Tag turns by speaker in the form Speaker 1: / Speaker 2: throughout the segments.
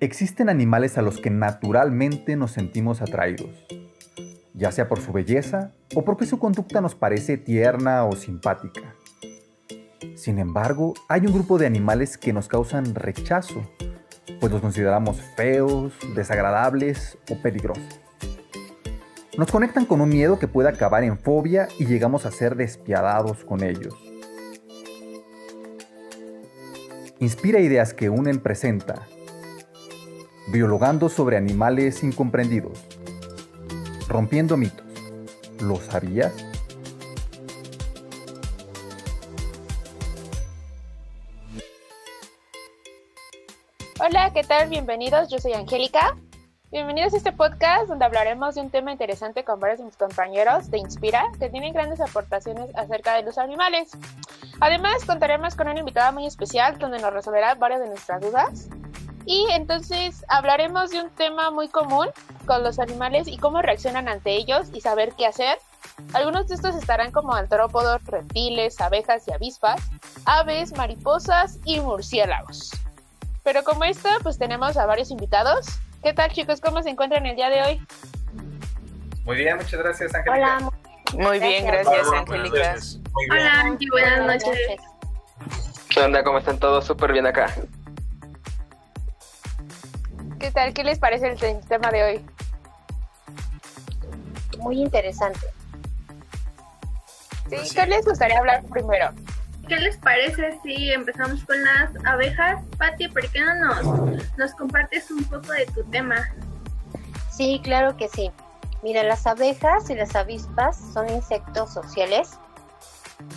Speaker 1: Existen animales a los que naturalmente nos sentimos atraídos, ya sea por su belleza o porque su conducta nos parece tierna o simpática. Sin embargo, hay un grupo de animales que nos causan rechazo, pues los consideramos feos, desagradables o peligrosos. Nos conectan con un miedo que puede acabar en fobia y llegamos a ser despiadados con ellos. Inspira ideas que unen presenta Biologando sobre animales incomprendidos. Rompiendo mitos. ¿Lo sabías?
Speaker 2: Hola, ¿qué tal? Bienvenidos, yo soy Angélica. Bienvenidos a este podcast donde hablaremos de un tema interesante con varios de mis compañeros de Inspira que tienen grandes aportaciones acerca de los animales. Además, contaremos con una invitada muy especial donde nos resolverá varias de nuestras dudas y entonces hablaremos de un tema muy común con los animales y cómo reaccionan ante ellos y saber qué hacer. Algunos de estos estarán como antrópodos, reptiles, abejas y avispas, aves, mariposas y murciélagos. Pero como esta, pues tenemos a varios invitados. ¿Qué tal chicos? ¿Cómo se encuentran el día de hoy?
Speaker 3: Muy bien, muchas gracias Angélica.
Speaker 2: Hola. Muy bien, gracias Angélica.
Speaker 4: Hola, Angie, buenas noches.
Speaker 5: ¿Qué onda? ¿Cómo están todos? Súper bien acá.
Speaker 2: ¿Qué tal? ¿Qué les parece el tema de hoy?
Speaker 4: Muy interesante.
Speaker 2: Sí, ¿qué les gustaría hablar primero?
Speaker 4: ¿Qué les parece si empezamos con las abejas? Pati, ¿por qué no nos, nos compartes un poco de tu tema?
Speaker 6: Sí, claro que sí. Mira, las abejas y las avispas son insectos sociales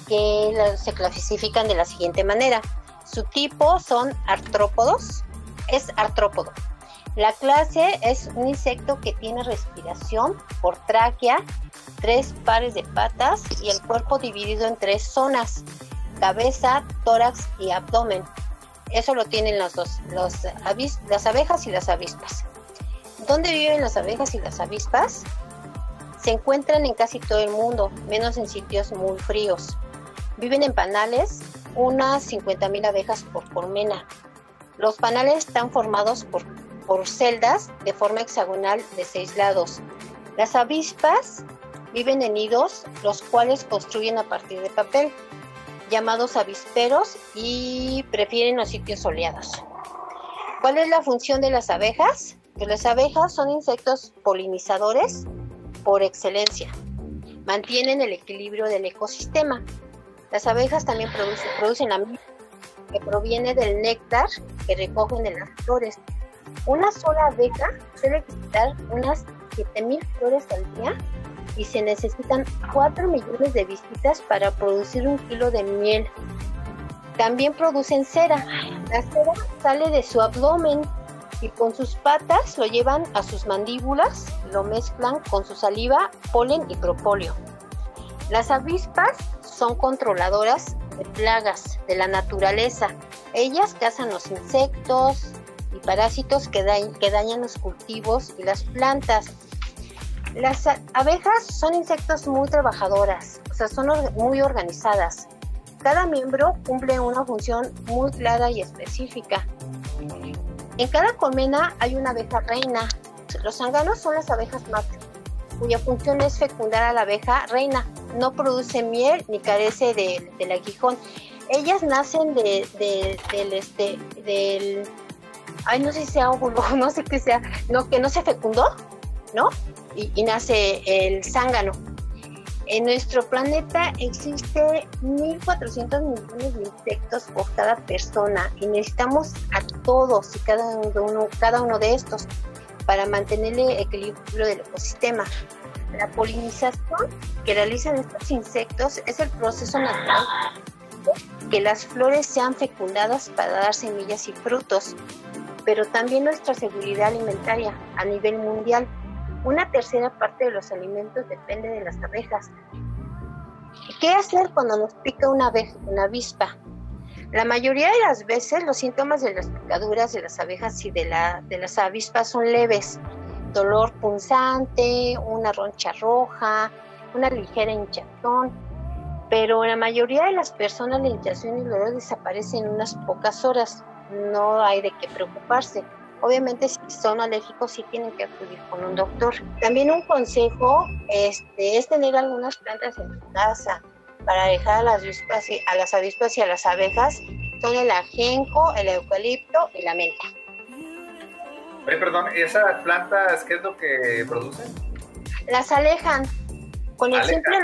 Speaker 6: que se clasifican de la siguiente manera. Su tipo son artrópodos, es artrópodo. La clase es un insecto que tiene respiración por tráquea, tres pares de patas y el cuerpo dividido en tres zonas, cabeza, tórax y abdomen. Eso lo tienen las dos, las abejas y las avispas. ¿Dónde viven las abejas y las avispas? Se encuentran en casi todo el mundo, menos en sitios muy fríos. Viven en panales, unas 50.000 abejas por colmena. Los panales están formados por por celdas de forma hexagonal de seis lados. Las avispas viven en nidos, los cuales construyen a partir de papel, llamados avisperos y prefieren los sitios soleados. ¿Cuál es la función de las abejas? Pues las abejas son insectos polinizadores por excelencia. Mantienen el equilibrio del ecosistema. Las abejas también producen, la miel que proviene del néctar que recogen de las flores una sola abeja suele visitar unas 7.000 flores al día y se necesitan 4 millones de visitas para producir un kilo de miel. También producen cera. La cera sale de su abdomen y con sus patas lo llevan a sus mandíbulas, lo mezclan con su saliva, polen y propóleo. Las avispas son controladoras de plagas de la naturaleza. Ellas cazan los insectos, y parásitos que, que dañan los cultivos y las plantas. Las abejas son insectos muy trabajadoras, o sea, son muy organizadas. Cada miembro cumple una función muy clara y específica. En cada colmena hay una abeja reina. Los zánganos son las abejas machos, cuya función es fecundar a la abeja reina. No produce miel ni carece de, del aguijón. Ellas nacen de, del, este, del ay, no sé si sea óvulo, no sé qué sea, no, que no se fecundó, ¿no? Y, nace el zángano. En nuestro planeta existe 1.400 millones de insectos por cada persona y necesitamos a todos y cada uno, cada uno de estos para mantener el equilibrio del ecosistema. La polinización que realizan estos insectos es el proceso natural que las flores sean fecundadas para dar semillas y frutos pero también nuestra seguridad alimentaria a nivel mundial. Una tercera parte de los alimentos depende de las abejas. ¿Qué hacer cuando nos pica una, abeja, una avispa? La mayoría de las veces los síntomas de las picaduras de las abejas y de, la, de las avispas son leves. Dolor punzante, una roncha roja, una ligera hinchazón. Pero la mayoría de las personas la hinchazón y el dolor desaparecen en unas pocas horas no hay de qué preocuparse. Obviamente si son alérgicos sí tienen que acudir con un doctor. También un consejo este, es tener algunas plantas en tu casa para dejar a las avispas y a las, avispas y a las abejas. Son el ajenjo, el eucalipto y la menta.
Speaker 3: Oye, perdón, ¿esas plantas qué es lo que producen?
Speaker 6: Las alejan. Con el simple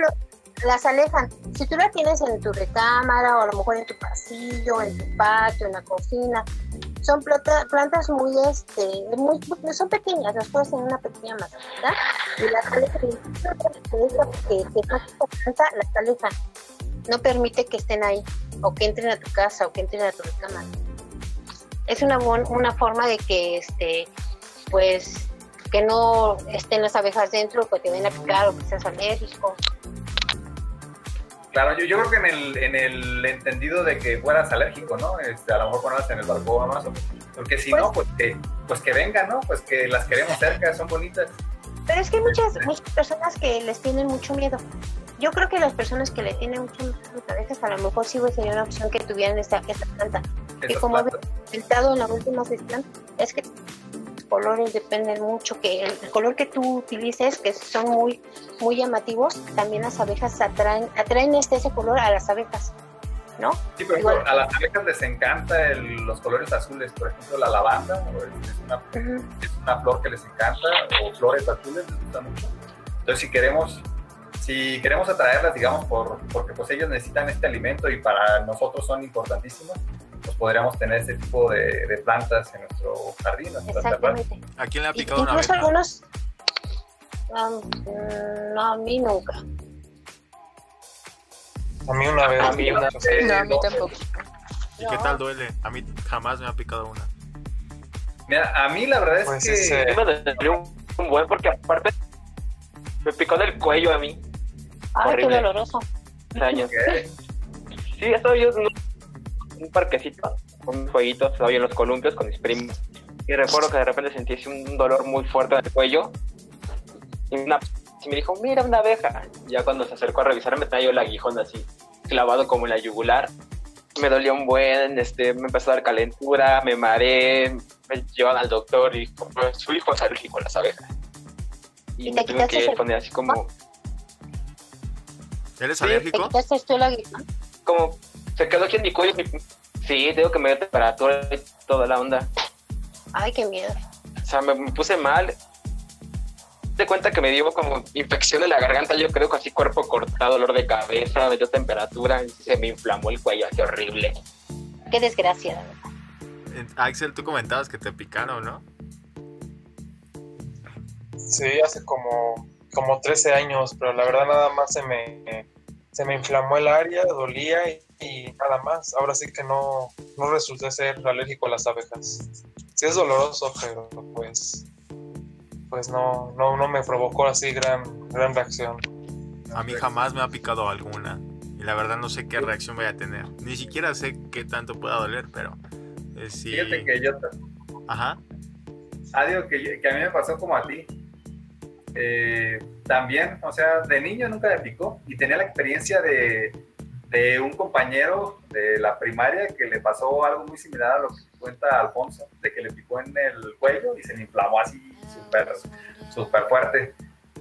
Speaker 6: las alejan. Si tú las tienes en tu recámara o a lo mejor en tu pasillo, en tu patio, en la cocina, son plantas muy, este, muy, son pequeñas, las puedes en una pequeña maceta y las alejan. Que, planta las alejan. No permite que estén ahí o que entren a tu casa o que entren a tu recámara. Es una, una forma de que, este, pues, que no estén las abejas dentro, que te vayan a picar o que seas alérgico.
Speaker 3: Claro, yo, yo creo que en el, en el entendido de que fueras alérgico, ¿no? Este, a lo mejor ponerlas en el balcón o eso. Porque si no, pues que, pues que vengan, ¿no? Pues que las queremos cerca, son bonitas.
Speaker 6: Pero es que hay muchas, muchas personas que les tienen mucho miedo. Yo creo que las personas que le tienen mucho miedo a abejas, a lo mejor sí sería una opción que tuvieran esta, esta planta. Y como he comentado en la última sesión, es que colores dependen mucho, que el, color que tú utilices, que son muy, muy llamativos, también las abejas atraen, atraen este, ese color a las abejas. ¿No?
Speaker 3: Sí, pero a las abejas les encanta los colores azules, por ejemplo la lavanda, es una, es una flor que les encanta, o flores azules les gusta mucho. Entonces si queremos si queremos atraerlas, digamos, por, porque pues ellos necesitan este alimento y para nosotros son importantísimos, pues podríamos tener este tipo de, plantas en nuestro jardín.
Speaker 6: Exactamente.
Speaker 7: ¿A quién le ha picado una
Speaker 6: Incluso algunos... no, a mí nunca.
Speaker 8: A mí una vez.
Speaker 2: A mí, una vez. No, a mí tampoco.
Speaker 7: ¿Y qué tal duele? A mí jamás me ha picado una.
Speaker 3: Mira, a mí la verdad es pues que...
Speaker 5: Me dolió un buen porque aparte me picó del cuello a mí.
Speaker 6: Ay, qué doloroso.
Speaker 5: Años. Sí, estoy yo un parquecito, un jueguito, estaba en los columpios con mis primos. Y recuerdo que de repente sentí un dolor muy fuerte en el cuello. Y una y me dijo, mira una abeja. Ya cuando se acercó a revisar me traía el aguijón así, clavado como en la yugular. Me dolió un buen, este, me empezó a dar calentura, me mareé, me llevan al doctor y dijo, pues, su hijo es alérgico a las abejas. Y, me tuve que poner así como...
Speaker 7: ¿Eres alérgico?
Speaker 6: ¿Te quitaste tú el aguijón?
Speaker 5: Como se quedó aquí en mi cuello. Sí, tengo que me dio temperatura y toda la onda.
Speaker 6: Ay, qué miedo.
Speaker 5: O sea, me, puse mal. Te cuenta que me dio como infección de la garganta, yo creo que así cuerpo cortado, dolor de cabeza, me dio temperatura, y se me inflamó el cuello, qué horrible.
Speaker 6: Qué desgracia,
Speaker 7: Axel, tú comentabas que te picaron, ¿no?
Speaker 8: Sí, hace como, como 13 años, pero la verdad nada más se me, se me inflamó el área, dolía y nada más. Ahora sí que no, no resulté ser alérgico a las abejas. Sí es doloroso, pero pues pues no, no, no me provocó así gran, gran reacción.
Speaker 7: A mí jamás me ha picado alguna. Y la verdad no sé qué reacción voy a tener. Ni siquiera sé qué tanto pueda doler, pero eh, sí.
Speaker 3: Fíjate que yo...
Speaker 7: Ajá.
Speaker 3: Ah, que, que a mí me pasó como a ti. Eh, también, o sea, de niño nunca me picó y tenía la experiencia de, de un compañero de la primaria que le pasó algo muy similar a lo que cuenta Alfonso, de que le picó en el cuello y se le inflamó así súper super fuerte.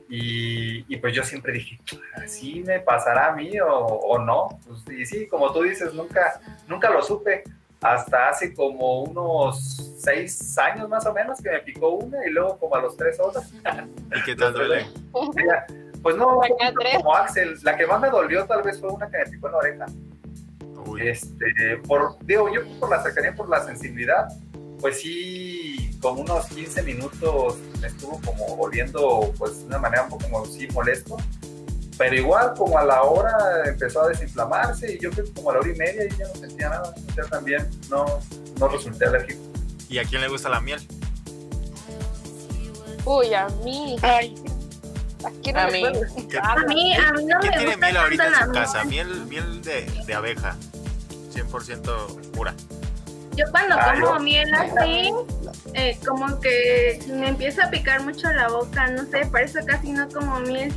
Speaker 3: Y, y, pues yo siempre dije, ¿así me pasará a mí o, o no? Pues, y sí, como tú dices, nunca, nunca lo supe. Hasta hace como unos seis años más o menos que me picó una y luego como a los tres otras.
Speaker 7: ¿Y qué tal duele?
Speaker 3: Pues no, como Axel, la que más me dolió tal vez fue una que me picó en la oreja. Este, por, digo, yo por la cercanía, por la sensibilidad, pues sí, como unos 15 minutos me estuvo como volviendo, pues de una manera un poco como sí molesto. Pero igual, como a la hora empezó a desinflamarse y yo creo que como a la hora y media y ya no sentía nada. O también no, no resulté alérgico.
Speaker 7: ¿Y a quién le gusta la miel?
Speaker 2: Uy, a mí.
Speaker 6: Ay,
Speaker 2: a, mí.
Speaker 4: a mí, a mí no
Speaker 7: ¿Qué
Speaker 4: me
Speaker 7: tiene
Speaker 4: gusta
Speaker 7: miel ahorita en su casa?
Speaker 4: miel.
Speaker 7: Miel, miel de, de abeja. 100% pura.
Speaker 4: Yo cuando
Speaker 3: Ah,
Speaker 4: como
Speaker 3: yo-
Speaker 4: miel así, eh, como que me empieza a picar mucho la boca, no sé, por eso casi no como miel.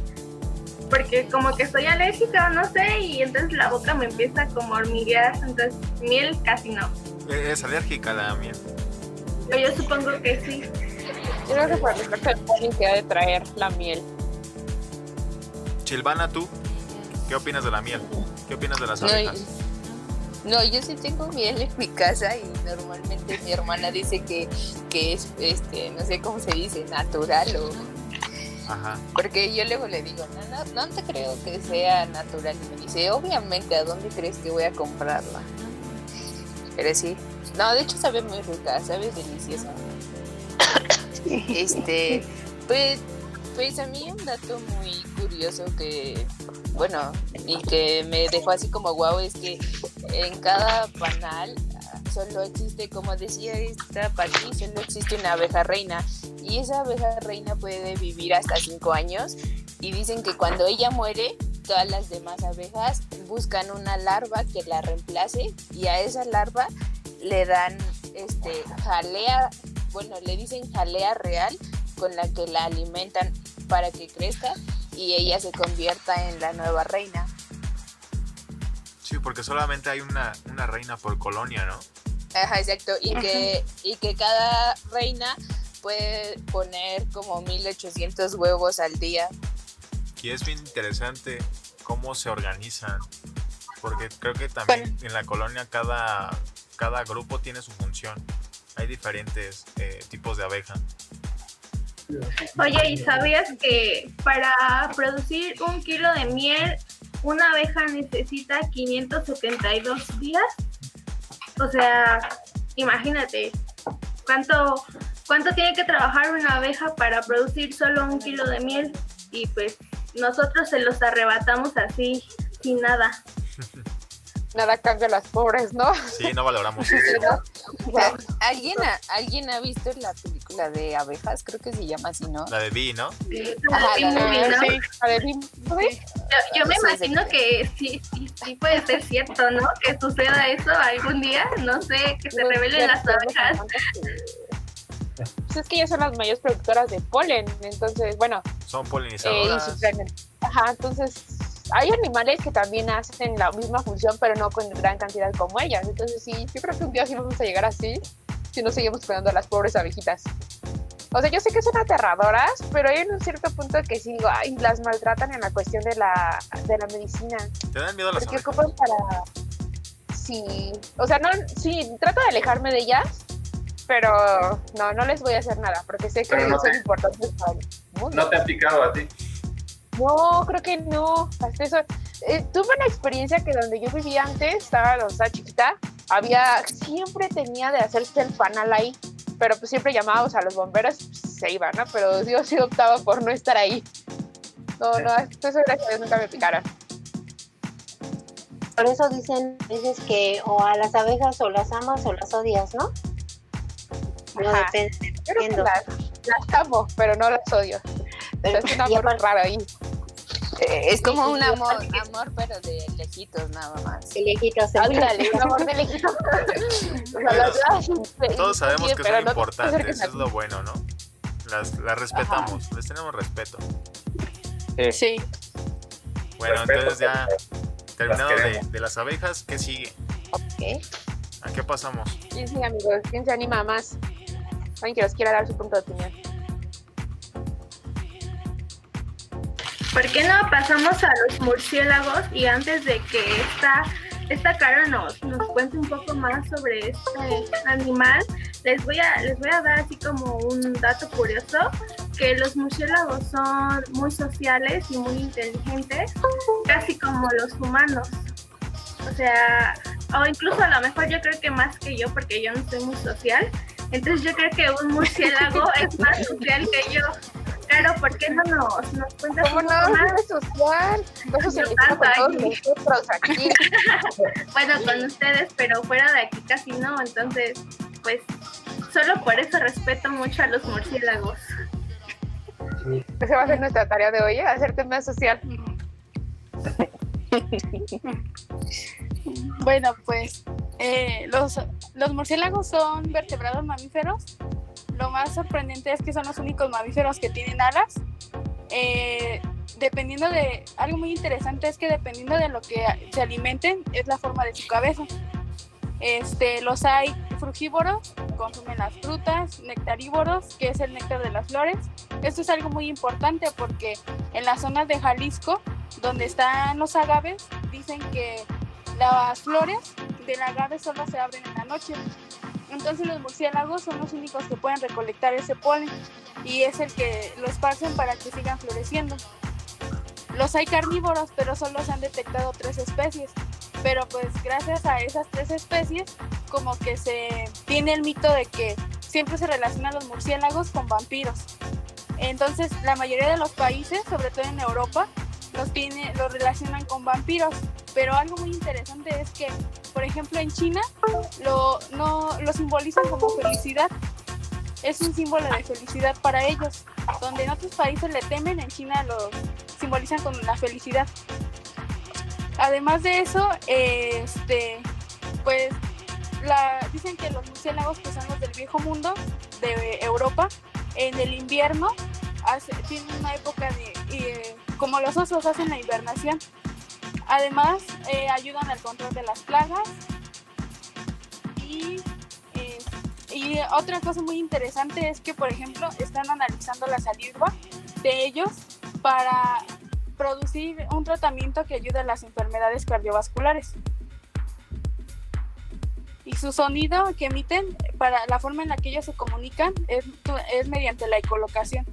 Speaker 4: Porque como que soy alérgica, no sé, y entonces la boca me empieza como a hormiguear, entonces miel casi no.
Speaker 7: Es alérgica la miel.
Speaker 4: Pero yo supongo que sí.
Speaker 2: Yo creo que por el que ha de traer la miel.
Speaker 7: Silvana, ¿tú? ¿Qué opinas de la miel? ¿Qué opinas de las
Speaker 9: No,
Speaker 7: abejas?
Speaker 9: No, yo sí tengo miel en mi casa y normalmente mi hermana dice que, que es, este, no sé cómo se dice, natural o...
Speaker 7: Ajá.
Speaker 9: Porque yo luego le digo, no, no, no te creo que sea natural. Y me dice, obviamente, ¿a dónde crees que voy a comprarla? Pero sí. No, de hecho sabe muy rica, sabe deliciosa. Este, pues, pues a mí un dato muy curioso que, bueno, y que me dejó así como guau es que en cada panal solo existe, como decía esta Pati, solo existe una abeja reina. Y esa abeja reina puede vivir hasta cinco años. Y dicen que cuando ella muere todas las demás abejas buscan una larva que la reemplace. Y a esa larva le dan este jalea, bueno, le dicen jalea real con la que la alimentan para que crezca y ella se convierta en la nueva reina.
Speaker 7: Sí, porque solamente hay una, una reina por colonia, ¿no?
Speaker 9: Ajá, exacto. Y que, y que cada reina puede poner como 1800 huevos al día.
Speaker 7: Y es bien interesante cómo se organizan. Porque creo que también en la colonia cada, cada grupo tiene su función. Hay diferentes eh, tipos de abeja.
Speaker 4: Oye, ¿y sabías que para producir un kilo de miel, una abeja necesita 572 días? O sea, imagínate, ¿cuánto, cuánto tiene que trabajar una abeja para producir solo un kilo de miel? Y pues nosotros se los arrebatamos así, sin nada.
Speaker 2: Nada cambia a las pobres, ¿no?
Speaker 7: Sí, no valoramos eso.
Speaker 9: ¿Alguien ha, ¿Alguien ha visto la película de abejas? Creo que se llama así, ¿no?
Speaker 7: La de Vi, ¿no?
Speaker 9: Ajá,
Speaker 4: Sí,
Speaker 9: la
Speaker 4: muy bien, ¿no?
Speaker 2: Sí, a ver, dime, ¿sí?
Speaker 4: Yo, yo me
Speaker 9: Sí,
Speaker 4: imagino que sí, sí, sí puede ser cierto, ¿no? Que suceda eso algún día, no sé, que se revelen las abejas.
Speaker 2: Pues es que ellas son las mayores productoras de polen, entonces, bueno,
Speaker 7: Son
Speaker 2: eh, y
Speaker 7: polinizadoras.
Speaker 2: planen- Ajá, entonces hay animales que también hacen la misma función, pero no con gran cantidad como ellas. Entonces sí, yo creo que un día sí vamos a llegar así, si no seguimos cuidando a las pobres abejitas. O sea, yo sé que son aterradoras, pero hay en un cierto punto que sí digo, ay, las maltratan en la cuestión de la, de la medicina.
Speaker 7: ¿Te dan miedo las
Speaker 2: Porque
Speaker 7: abejas?
Speaker 2: ocupan para... Sí, o sea, no, sí, trato de alejarme de ellas, pero no, no les voy a hacer nada, porque sé que
Speaker 3: no
Speaker 2: son
Speaker 3: te-
Speaker 2: importantes para el mundo.
Speaker 3: No te han picado a ti.
Speaker 2: No, creo que no. Hasta eso. eh, tuve una experiencia que donde yo vivía antes, estaba, cuando estaba chiquita, había, siempre tenía de hacerse el panal ahí, pero pues siempre llamábamos a los bomberos, pues, se iban, ¿no? Pero yo sí optaba por no estar ahí. No, no, hasta eso gracias nunca me picaron.
Speaker 6: Por eso dicen a veces que o a las abejas o las amas o las odias, ¿no? No
Speaker 2: Ajá.
Speaker 6: depende.
Speaker 2: Yo creo que
Speaker 6: Entiendo.
Speaker 2: las, las amo, pero no las odio.
Speaker 6: Pero-
Speaker 2: es un
Speaker 6: y
Speaker 2: amor
Speaker 6: aparte-
Speaker 2: raro ahí.
Speaker 9: Eh, es como
Speaker 6: Sí,
Speaker 9: un
Speaker 6: sí,
Speaker 9: amor,
Speaker 6: que-
Speaker 9: amor pero de lejitos nada más.
Speaker 6: de lejitos,
Speaker 2: Ándale, un amor de lejito. O sea, las- ay,
Speaker 7: Todos sabemos
Speaker 2: sí,
Speaker 7: que son
Speaker 2: no
Speaker 7: importantes,
Speaker 2: a
Speaker 7: es lo bueno, ¿no? Las, las respetamos, les tenemos respeto.
Speaker 5: Sí.
Speaker 9: Sí.
Speaker 7: Bueno,
Speaker 3: Respeto,
Speaker 7: entonces ya terminado de, de las abejas, ¿qué sigue?
Speaker 6: Ok.
Speaker 7: ¿A qué pasamos?
Speaker 2: ¿Quién sí, amigos? ¿Quién se anima más? Alguien que nos quiera dar su punto de opinión.
Speaker 4: ¿Por qué no pasamos a los murciélagos y antes de que esta, esta cara nos, nos cuente un poco más sobre este animal, les voy, a, les voy a dar así como un dato curioso, que los murciélagos son muy sociales y muy inteligentes, casi como los humanos. O sea, o incluso a lo mejor yo creo que más que yo, porque yo no soy muy social. Entonces yo creo que un murciélago es más social que yo. ¿Por qué no nos, nos cuentas
Speaker 2: ¿Cómo
Speaker 4: un
Speaker 2: no?
Speaker 4: poco más?
Speaker 2: Es social. Eso se nosotros aquí.
Speaker 4: Bueno, con ustedes, pero fuera de aquí casi no. Entonces, pues, solo por eso respeto mucho a los murciélagos.
Speaker 2: Esa va a ser nuestra tarea de hoy, ¿eh? hacerte más social.
Speaker 10: Bueno, pues eh, los, los murciélagos son vertebrados mamíferos. Lo más sorprendente es que son los únicos mamíferos que tienen alas. Eh, dependiendo de algo muy interesante es que dependiendo de lo que se alimenten es la forma de su cabeza. Este, los hay frugívoros consumen las frutas, nectarívoros, que es el néctar de las flores. Esto es algo muy importante porque en las zonas de Jalisco, donde están los agaves, dicen que las flores del agave solo se abren en la noche. Entonces los murciélagos son los únicos que pueden recolectar ese polen y es el que lo esparcen para que sigan floreciendo. Los hay carnívoros, pero solo se han detectado tres especies. Pero pues gracias a esas tres especies, como que se tiene el mito de que siempre se relacionan los murciélagos con vampiros. Entonces la mayoría de los países, sobre todo en Europa, los, tiene, los relacionan con vampiros. Pero algo muy interesante es que, por ejemplo, en China lo, no, lo simbolizan como felicidad. Es un símbolo de felicidad para ellos. Donde en otros países le temen, en China lo simbolizan con la felicidad. Además de eso, este, pues dicen que los murciélagos, que son los del viejo mundo de Europa, en el invierno hace, tienen una época de, eh, como los osos hacen la hibernación. Además, eh, ayudan al control de las plagas. Y, eh, y otra cosa muy interesante es que, por ejemplo, están analizando la saliva de ellos para producir un tratamiento que ayude a las enfermedades cardiovasculares. Y su sonido que emiten, para la forma en la que ellos se comunican, es, es mediante la ecolocación.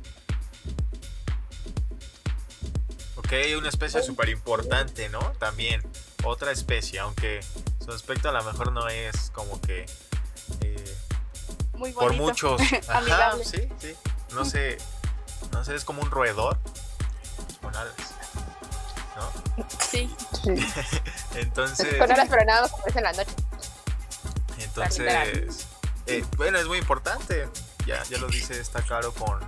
Speaker 7: Ok, una especie súper importante, ¿no? También, otra especie, aunque su aspecto a lo mejor no es como que... Eh,
Speaker 10: Muy
Speaker 7: por muchos... Ajá, sí, sí. No sé, no sé, es como un roedor con alas, ¿no?
Speaker 10: Sí.
Speaker 7: Entonces...
Speaker 2: Con alas pero nada más aparece en la noche.
Speaker 7: Entonces, eh, bueno, es muy importante. Ya, ya lo dice, está claro con.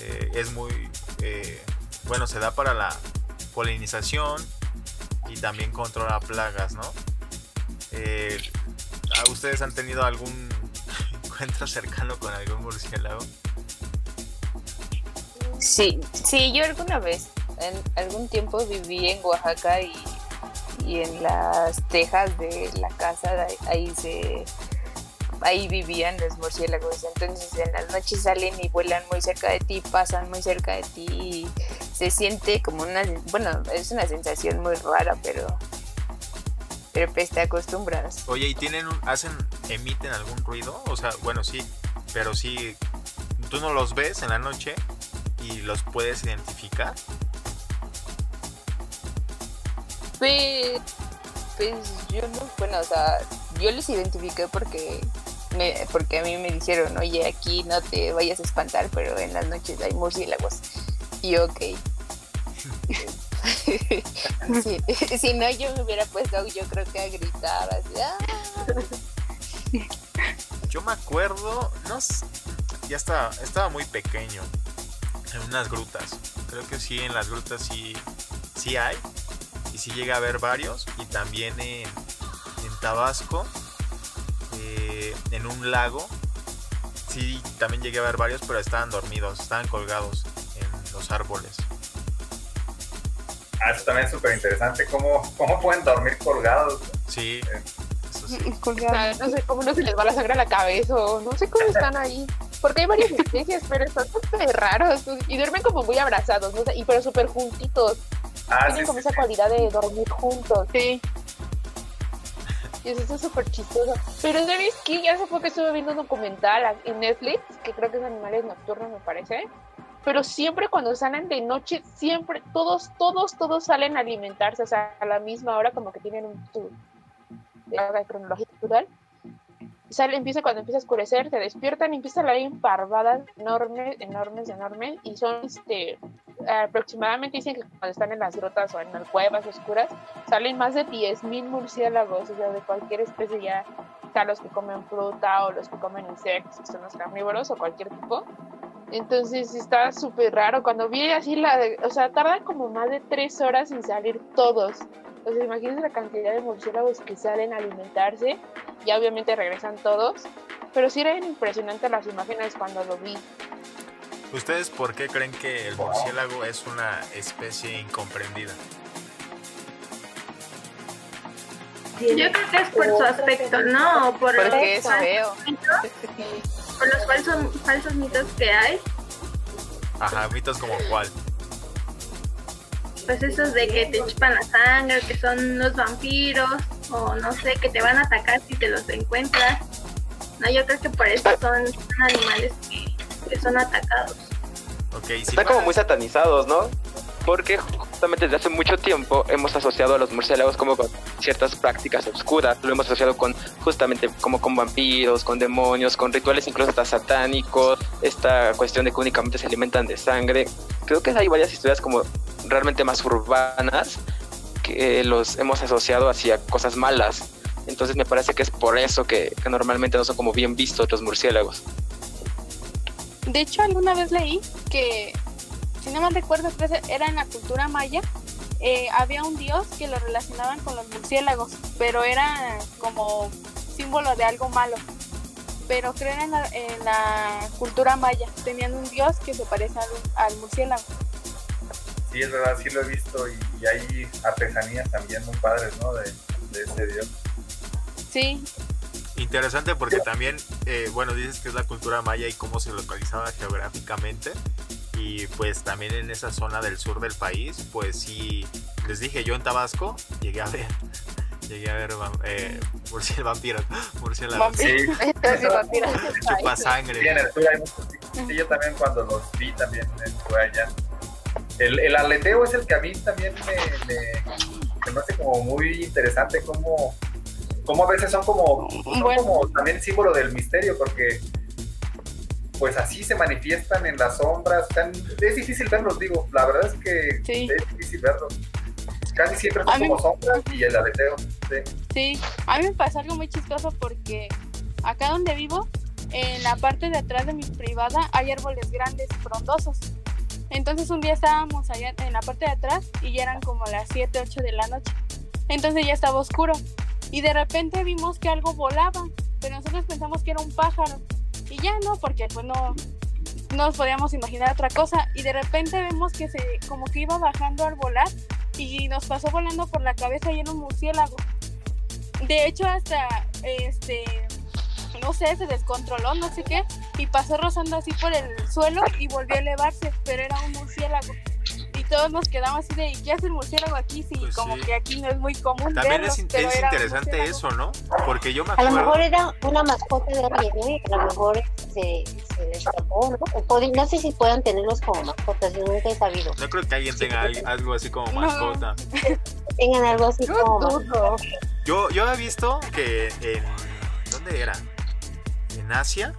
Speaker 7: eh, es muy. eh, bueno, se da para la polinización y también controla plagas, ¿no? Eh, ¿a ¿Ustedes han tenido algún encuentro cercano con algún murciélago?
Speaker 9: Sí, sí, yo alguna vez, en algún tiempo viví en Oaxaca y, y en las tejas de la casa, ahí se, ahí vivían los murciélagos. Entonces en las noches salen y vuelan muy cerca de ti, pasan muy cerca de ti y se siente como una, bueno, es una sensación muy rara, pero, pero pues te acostumbras.
Speaker 7: Oye, ¿y tienen un- hacen, emiten algún ruido? O sea, bueno, sí, pero sí, tú no los ves en la noche y los puedes identificar.
Speaker 9: Pues, pues yo no, bueno, o sea, yo los identifiqué porque me, porque a mí me dijeron, oye, aquí no te vayas a espantar, pero en las noches hay murciélagos. Y ok. Si no, yo me hubiera puesto, yo creo que a gritar así. "Ah".
Speaker 7: Yo me acuerdo, no ya estaba, estaba muy pequeño, en unas grutas. Creo que sí, en las grutas sí, sí hay, y sí llega a haber varios, y también en, en Tabasco, eh, en un lago, sí, también llegué a ver varios, pero estaban dormidos, estaban colgados los árboles.
Speaker 3: Ah, eso también es súper interesante. ¿Cómo, ¿Cómo pueden dormir colgados?
Speaker 7: Sí, eso sí.
Speaker 2: O sea, no sé cómo no se les va la sangre a la cabeza o no sé cómo están ahí. Porque hay varias especies, pero están súper raros y duermen como muy abrazados, ¿no? Y pero súper juntitos.
Speaker 3: Ah,
Speaker 2: Tienen
Speaker 3: sí,
Speaker 2: como
Speaker 3: sí,
Speaker 2: esa cualidad de dormir juntos.
Speaker 10: Sí.
Speaker 2: Y eso es súper chistoso. Pero ¿sabes qué? Ya hace poco estuve viendo un documental en Netflix, que creo que es Animales Nocturnos, me parece. Pero siempre cuando salen de noche, siempre, todos, todos, todos salen a alimentarse, a la misma hora, como que tienen un de cronología natural. Sale, empieza cuando empieza a oscurecer, se despiertan y empiezan a ir parvadas enormes, enormes, enormes, y son este aproximadamente dicen que cuando están en las grotas o en las cuevas oscuras salen más de 10.000 murciélagos, o sea, de cualquier especie ya, los que comen fruta o los que comen insectos, que son los carnívoros o cualquier tipo. Entonces está súper raro. Cuando vi así la, de- o sea, tardan como más de tres horas en salir todos. O sea, imagínense la cantidad de murciélagos que salen a alimentarse. Ya obviamente regresan todos. Pero sí eran impresionantes las imágenes cuando lo vi.
Speaker 7: ¿Ustedes por qué creen que el murciélago es una especie incomprendida?
Speaker 4: Yo creo que es por su aspecto, ¿no? Por
Speaker 9: Porque es feo.
Speaker 4: Por los falsos, falsos mitos que hay.
Speaker 7: Ajá, mitos como cuál.
Speaker 4: Pues esos de que te chupan la sangre, que son los vampiros, o no sé, que te van a atacar si te los encuentras. No, yo creo que por eso son, son animales que, que son atacados.
Speaker 7: Ok, si
Speaker 5: Están como muy satanizados, ¿no? Porque justamente desde hace mucho tiempo hemos asociado a los murciélagos como con ciertas prácticas oscuras. Lo hemos asociado con justamente como con vampiros, con demonios, con rituales incluso hasta satánicos. Esta cuestión de que únicamente se alimentan de sangre. Creo que hay varias historias como realmente más urbanas que los hemos asociado hacia cosas malas. Entonces me parece que es por eso que, que normalmente no son como bien vistos los murciélagos.
Speaker 10: De hecho, alguna vez leí que, si no mal recuerdo, era en la cultura maya, eh, había un dios que lo relacionaban con los murciélagos, pero era como símbolo de algo malo. Pero creo en la, en la cultura maya, tenían un dios que se parece al, al murciélago.
Speaker 3: Sí, es verdad, sí lo he visto y, y hay artesanías también muy padres, ¿no? De, de este dios.
Speaker 10: Sí,
Speaker 7: Interesante porque también, eh, bueno, dices que es la cultura maya y cómo se localizaba geográficamente. Y pues también en esa zona del sur del país, pues sí, les dije, yo en Tabasco llegué a ver, llegué a ver eh, murci- vampiros, murciélagos,
Speaker 3: Sí,
Speaker 7: chupa
Speaker 3: sí,
Speaker 7: sangre.
Speaker 3: en el sur hay muchos. Sí, yo también cuando los vi también estuve allá. El, el aleteo es el que a mí también me, me, me hace como muy interesante cómo, cómo a veces son como, son
Speaker 10: Bueno.
Speaker 3: como también símbolo del misterio porque pues así se manifiestan en las sombras. tan- es difícil verlos, digo, la verdad es que
Speaker 10: Sí.
Speaker 3: es difícil verlos. Casi siempre son como sombras y el aleteo. sí.
Speaker 10: Sí, a mí me pasó algo muy chistoso porque acá donde vivo, en la parte de atrás de mi privada hay árboles grandes y frondosos. Entonces un día estábamos allá en la parte de atrás y ya eran como las 7, 8 de la noche. Entonces ya estaba oscuro y de repente vimos que algo volaba, pero nosotros pensamos que era un pájaro. Y ya no, porque pues no, no nos podíamos imaginar otra cosa. Y de repente vemos que se como que iba bajando al volar y nos pasó volando por la cabeza y era un murciélago. De hecho, hasta este, no sé, se descontroló, no sé qué, y pasó rozando así por el suelo y volvió a elevarse, pero era un murciélago. Y todos nos quedamos así de, ¿y qué hace el murciélago aquí? Si
Speaker 7: Pues
Speaker 10: como
Speaker 7: sí.
Speaker 10: que aquí no es muy común.
Speaker 7: También
Speaker 10: verlos,
Speaker 7: es, in-
Speaker 10: pero
Speaker 7: es
Speaker 10: era un
Speaker 7: interesante eso, ¿no? Porque yo me
Speaker 6: A lo
Speaker 7: acuerdo...
Speaker 6: mejor era una mascota de alguien, ¿eh? A lo mejor se, se ¿no? O no sé si puedan tenerlos como mascotas, yo nunca he sabido.
Speaker 7: No creo que alguien tenga al- algo así como
Speaker 10: No.
Speaker 7: mascota.
Speaker 6: Tengan algo así como mascota.
Speaker 7: Yo, yo he visto que en. ¿Dónde era? En Asia.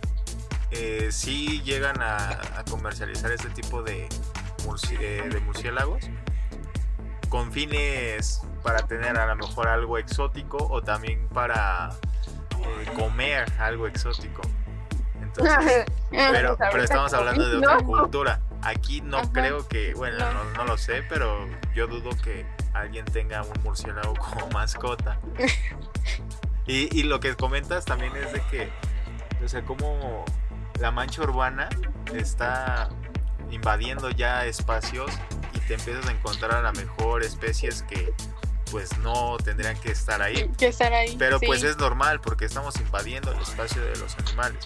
Speaker 7: eh, sí llegan a, a comercializar este tipo de, murci- eh, de murciélagos. Con fines para tener a lo mejor algo exótico o también para eh, comer algo exótico. Entonces, pero, pero estamos hablando de otra cultura. Aquí no
Speaker 10: Ajá.
Speaker 7: creo que, bueno,
Speaker 10: No.
Speaker 7: no, no lo sé, pero yo dudo que alguien tenga un murciélago como mascota. Y, y lo que comentas también es de que, o sea, como la mancha urbana está invadiendo ya espacios y te empiezas a encontrar a la mejor especies que pues no tendrían que estar ahí.
Speaker 10: Que estar ahí.
Speaker 7: Pero
Speaker 10: sí.
Speaker 7: pues es normal porque estamos invadiendo el espacio de los animales.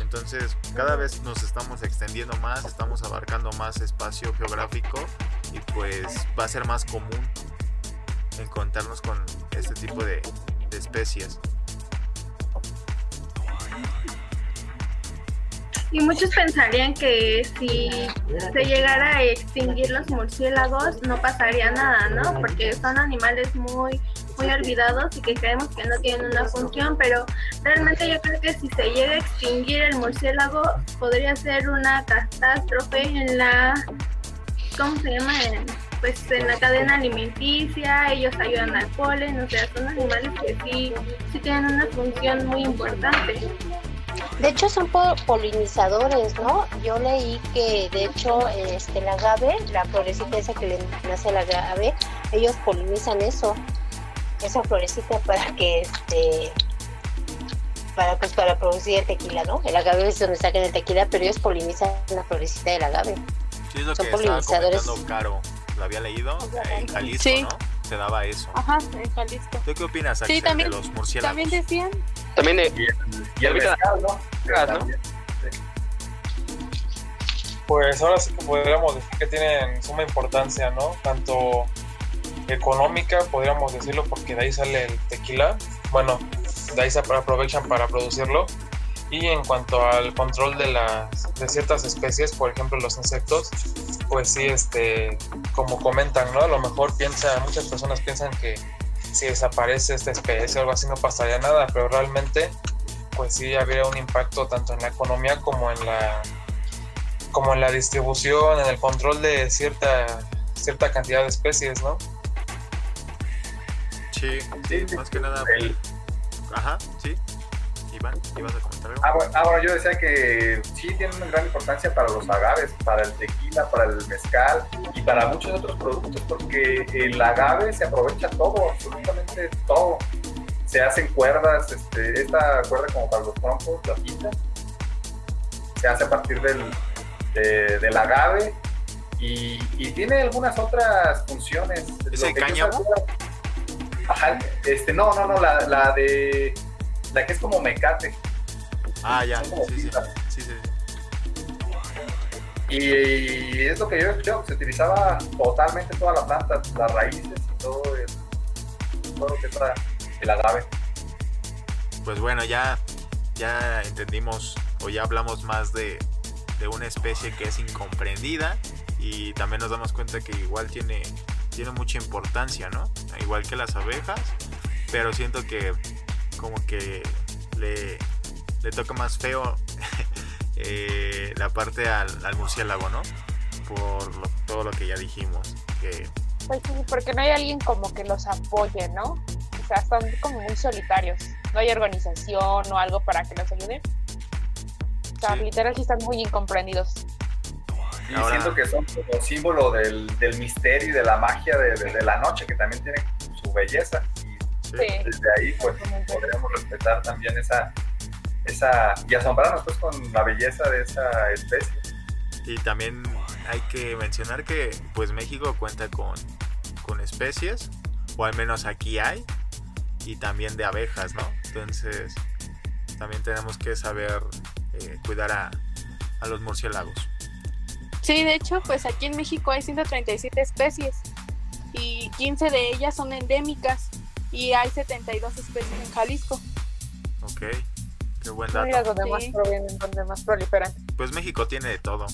Speaker 7: Entonces cada vez nos estamos extendiendo más, estamos abarcando más espacio geográfico y pues va a ser más común encontrarnos con este tipo de, de especies.
Speaker 4: Y muchos pensarían que si se llegara a extinguir los murciélagos no pasaría nada, ¿no? Porque son animales muy muy olvidados y que creemos que no tienen una función, pero realmente yo creo que si se llega a extinguir el murciélago podría ser una catástrofe en la ¿cómo se llama? Pues en la cadena alimenticia, ellos ayudan al polen, o sea, son animales que sí, sí tienen una función muy importante.
Speaker 6: De hecho son po- polinizadores, ¿no? Yo leí que de hecho este, la agave, la florecita esa que le nace a la agave, ellos polinizan eso, esa florecita para que este para pues para producir el tequila, ¿no? El agave es donde sacan el tequila, pero ellos polinizan la florecita del agave.
Speaker 7: Sí, es lo
Speaker 6: Son
Speaker 7: que estaba
Speaker 6: polinizadores.
Speaker 7: comentando Caro. Lo había leído en Jalisco,
Speaker 10: Sí.
Speaker 7: ¿no? Se daba eso.
Speaker 10: Ajá, en Jalisco.
Speaker 7: ¿Tú qué opinas,
Speaker 10: Sí,
Speaker 7: Axel,
Speaker 10: también-
Speaker 7: de los murciélagos?
Speaker 10: También decían,
Speaker 5: También de,
Speaker 3: Y el, y el ¿no?
Speaker 5: ¿no?
Speaker 3: sí.
Speaker 8: Pues ahora sí que podríamos decir que tienen suma importancia, ¿no? Tanto económica, podríamos decirlo, porque de ahí sale el tequila. Bueno, de ahí se aprovechan para producirlo. Y en cuanto al control de las de ciertas especies, por ejemplo los insectos, pues sí, este, como comentan, ¿no? A lo mejor piensa, muchas personas piensan que si desaparece esta especie o algo así no pasaría nada, pero realmente, pues sí habría un impacto tanto en la economía como en la como en la distribución, en el control de cierta cierta cantidad de especies, ¿no?
Speaker 7: Sí, sí, más que nada.
Speaker 3: El-
Speaker 7: Ajá, sí. Iván, ¿ibas a comentar algo?
Speaker 3: Ah, bueno, ah, bueno, yo decía que sí tienen una gran importancia para los agaves, para el tequila, para el mezcal y para muchos otros productos, porque el agave se aprovecha todo, absolutamente todo. Se hacen cuerdas, este, esta cuerda como para los troncos, la pinta, se hace a partir del, de- del agave y, y tiene algunas otras funciones.
Speaker 7: ¿Es
Speaker 3: Lo
Speaker 7: el
Speaker 3: que yo
Speaker 7: cáñamo?
Speaker 3: sabía- Ajá, este, no, no, no, la, la de, la que es como mecate.
Speaker 7: Ah, ya, sí, sí. Sí, sí.
Speaker 3: Y, es lo que yo he escuchado, se utilizaba totalmente toda la planta, las raíces y todo, el, todo lo que es la- el agave.
Speaker 7: Pues bueno, ya, ya entendimos o ya hablamos más de, de una especie que es incomprendida y también nos damos cuenta que igual tiene, tiene mucha importancia, ¿no? Igual que las abejas, pero siento que como que le, le toca más feo eh, la parte al, al murciélago, ¿no? Por lo- todo lo que ya dijimos, que
Speaker 2: Pues sí, porque no hay alguien como que los apoye, ¿no? O sea, están como muy solitarios. No hay organización o algo para que los ayude. O sea,
Speaker 7: Sí.
Speaker 2: literal sí están muy incomprendidos.
Speaker 3: Y
Speaker 7: Ahora-
Speaker 3: siento que son como símbolo del, del misterio y de la magia de, de- de la noche, que también tiene su belleza.
Speaker 7: Sí.
Speaker 3: desde ahí, pues, podríamos respetar también esa, esa y asombrarnos pues con la belleza de esa especie.
Speaker 7: Y también hay que mencionar que pues México cuenta con, con especies, o al menos aquí hay, y también de abejas, ¿no? Entonces también tenemos que saber eh, cuidar a, a los murciélagos.
Speaker 10: sí, de hecho, pues aquí en México hay 137 especies y 15 de ellas son endémicas y hay 72 especies en Jalisco.
Speaker 7: Ok, qué buen
Speaker 2: Mira
Speaker 7: dato.
Speaker 2: donde más provienen, donde más proliferan.
Speaker 7: Pues México tiene de todo,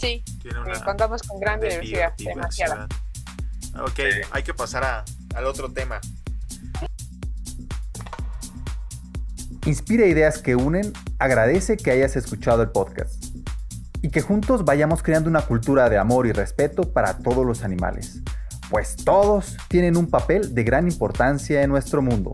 Speaker 10: Sí,
Speaker 7: tiene una
Speaker 2: contamos con gran diversidad, demasiada.
Speaker 7: Ok,
Speaker 3: Sí.
Speaker 7: hay que pasar a- al otro tema.
Speaker 1: Inspira Ideas que Unen agradece que hayas escuchado el podcast y que juntos vayamos creando una cultura de amor y respeto para todos los animales, pues todos tienen un papel de gran importancia en nuestro mundo.